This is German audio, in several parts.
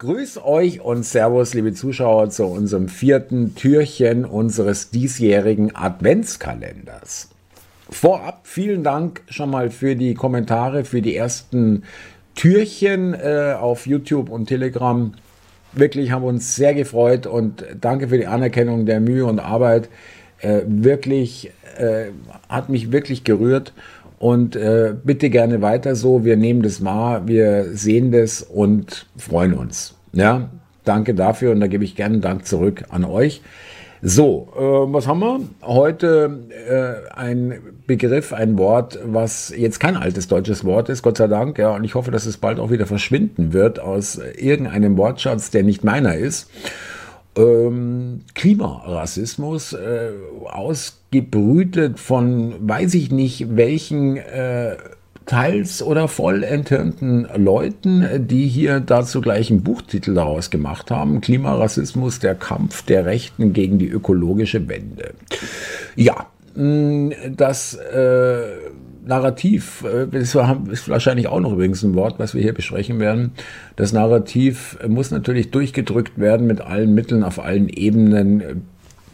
Grüß euch und Servus, liebe Zuschauer, zu unserem vierten Türchen unseres diesjährigen Adventskalenders. Vorab vielen Dank schon mal für die Kommentare, für die ersten Türchen äh, auf YouTube und Telegram. Wirklich haben uns sehr gefreut und danke für die Anerkennung der Mühe und Arbeit. Äh, wirklich äh, hat mich wirklich gerührt und äh, bitte gerne weiter so. Wir nehmen das wahr, wir sehen das und freuen uns. Ja, danke dafür und da gebe ich gerne Dank zurück an euch. So, äh, was haben wir? Heute äh, ein Begriff, ein Wort, was jetzt kein altes deutsches Wort ist, Gott sei Dank. Ja, und ich hoffe, dass es bald auch wieder verschwinden wird aus irgendeinem Wortschatz, der nicht meiner ist ähm, Klimarassismus, äh, ausgebrütet von weiß ich nicht welchen äh, teils oder voll enthirnten Leuten, die hier dazu gleich einen Buchtitel daraus gemacht haben. Klimarassismus, der Kampf der Rechten gegen die ökologische Wende. Ja, das äh, Narrativ, das äh, ist wahrscheinlich auch noch übrigens ein Wort, was wir hier besprechen werden. Das Narrativ muss natürlich durchgedrückt werden mit allen Mitteln auf allen Ebenen,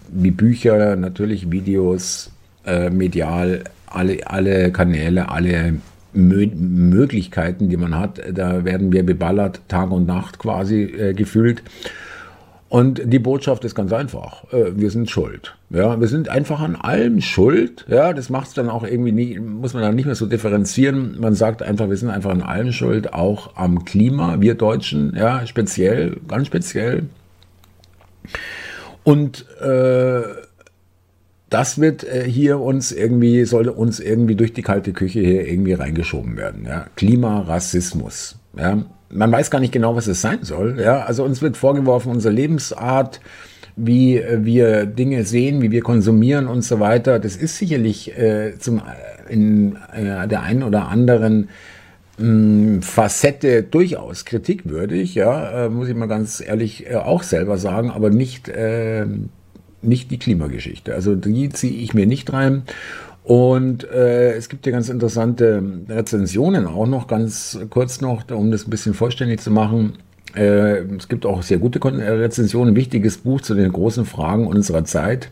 wie Bücher, natürlich Videos, äh, medial, alle, alle Kanäle, alle Mö Möglichkeiten, die man hat. Da werden wir beballert, Tag und Nacht quasi äh, gefühlt. Und die Botschaft ist ganz einfach. Äh, wir sind schuld. Ja, wir sind einfach an allem schuld. Ja, das macht es dann auch irgendwie nie, muss man dann nicht mehr so differenzieren. Man sagt einfach, wir sind einfach an allem schuld, auch am Klima, wir Deutschen, ja, speziell, ganz speziell. Und äh, das wird äh, hier uns irgendwie, sollte uns irgendwie durch die kalte Küche hier irgendwie reingeschoben werden. Ja? Klimarassismus. Ja? Man weiß gar nicht genau, was es sein soll. Ja? Also uns wird vorgeworfen, unsere Lebensart, wie äh, wir Dinge sehen, wie wir konsumieren und so weiter. Das ist sicherlich äh, zum, in äh, der einen oder anderen hm, Facette durchaus kritikwürdig, ja, äh, muss ich mal ganz ehrlich äh, auch selber sagen, aber nicht äh, nicht die Klimageschichte. Also die ziehe ich mir nicht rein. Und äh, es gibt ja ganz interessante Rezensionen auch noch, ganz kurz noch, um das ein bisschen vollständig zu machen. Äh, es gibt auch sehr gute Rezensionen, ein wichtiges Buch zu den großen Fragen unserer Zeit.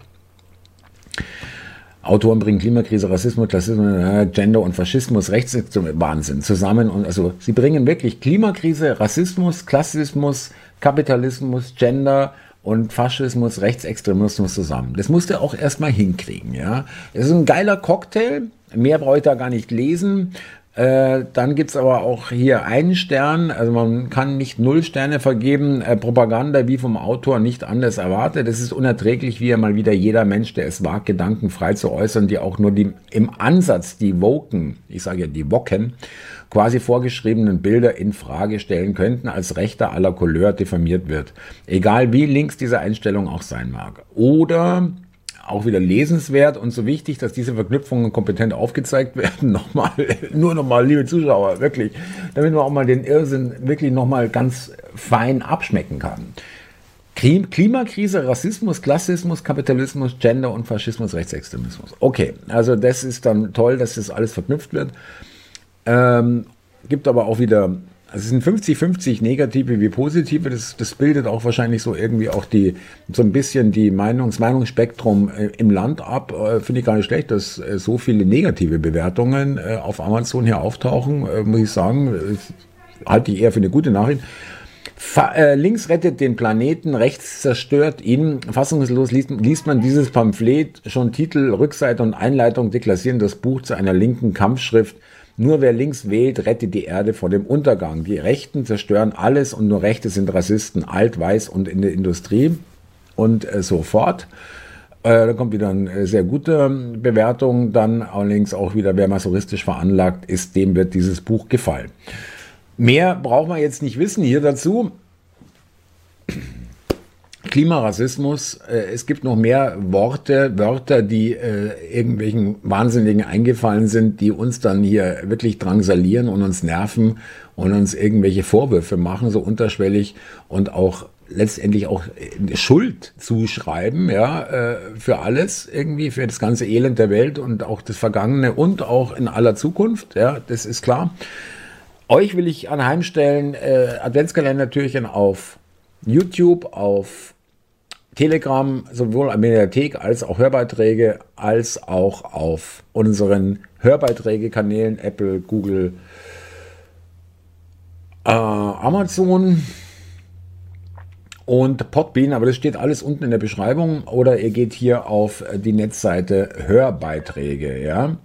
Autoren bringen Klimakrise, Rassismus, Klassismus, äh, Gender und Faschismus, Rechtsextremismus, Wahnsinn zusammen. Und also sie bringen wirklich Klimakrise, Rassismus, Klassismus, Kapitalismus, Gender und Faschismus, Rechtsextremismus zusammen. Das musste auch erstmal hinkriegen, ja. Es ist ein geiler Cocktail. Mehr brauche ich da gar nicht lesen. Äh, dann gibt's aber auch hier einen Stern, also man kann nicht null Sterne vergeben. Äh, Propaganda wie vom Autor nicht anders erwartet. Es ist unerträglich, wie ja mal wieder jeder Mensch, der es wagt, Gedanken frei zu äußern, die auch nur die, im Ansatz die Woken, ich sage ja die Woken, quasi vorgeschriebenen Bilder in Frage stellen könnten, als Rechter aller Couleur diffamiert wird. Egal wie links diese Einstellung auch sein mag. Oder auch wieder lesenswert und so wichtig, dass diese Verknüpfungen kompetent aufgezeigt werden. Nochmal, nur nochmal, liebe Zuschauer, wirklich, damit man auch mal den Irrsinn wirklich nochmal ganz fein abschmecken kann. Klimakrise, Rassismus, Klassismus, Kapitalismus, Gender und Faschismus, Rechtsextremismus. Okay, also das ist dann toll, dass das alles verknüpft wird. Ähm, gibt aber auch wieder, also es sind 50-50 negative wie positive. Das, das bildet auch wahrscheinlich so irgendwie auch die, so ein bisschen die Meinungs, Meinungsspektrum äh, im Land ab. Äh, Finde ich gar nicht schlecht, dass äh, so viele negative Bewertungen äh, auf Amazon hier auftauchen, äh, muss ich sagen. halte ich eher für eine gute Nachricht. Fa äh, links rettet den Planeten, rechts zerstört ihn. Fassungslos liest, liest, man dieses Pamphlet, schon Titel, Rückseite und Einleitung deklassieren das Buch zu einer linken Kampfschrift nur wer links wählt, rettet die Erde vor dem Untergang. Die Rechten zerstören alles und nur Rechte sind Rassisten, alt, weiß und in der Industrie und äh, so fort. Äh, da kommt wieder eine sehr gute Bewertung. Dann allerdings auch wieder, wer masochistisch veranlagt ist, dem wird dieses Buch gefallen. Mehr braucht man jetzt nicht wissen hier dazu. Klimarassismus, äh, es gibt noch mehr Worte, Wörter, die äh, irgendwelchen Wahnsinnigen eingefallen sind, die uns dann hier wirklich drangsalieren und uns nerven und uns irgendwelche Vorwürfe machen, so unterschwellig und auch letztendlich auch äh, Schuld zuschreiben, ja, für alles irgendwie, für das ganze Elend der Welt und auch das Vergangene und auch in aller Zukunft, ja, das ist klar. euch will ich anheimstellen, äh, Adventskalender-Türchen auf YouTube, auf Telegram, sowohl an Mediathek als auch Hörbeiträge, als auch auf unseren Hörbeiträge-Kanälen Apple, Google, äh, Amazon und Podbean, aber das steht alles unten in der Beschreibung oder ihr geht hier auf die Netzseite Hörbeiträge, ja.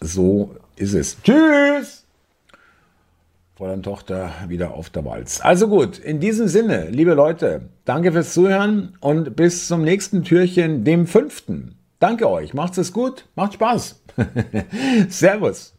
So ist es. Tschüss! Fräulein Tochter wieder auf der Walz. Also gut, in diesem Sinne, liebe Leute, danke fürs Zuhören und bis zum nächsten Türchen, dem fünften. Danke euch, macht's es gut, macht Spaß. Servus.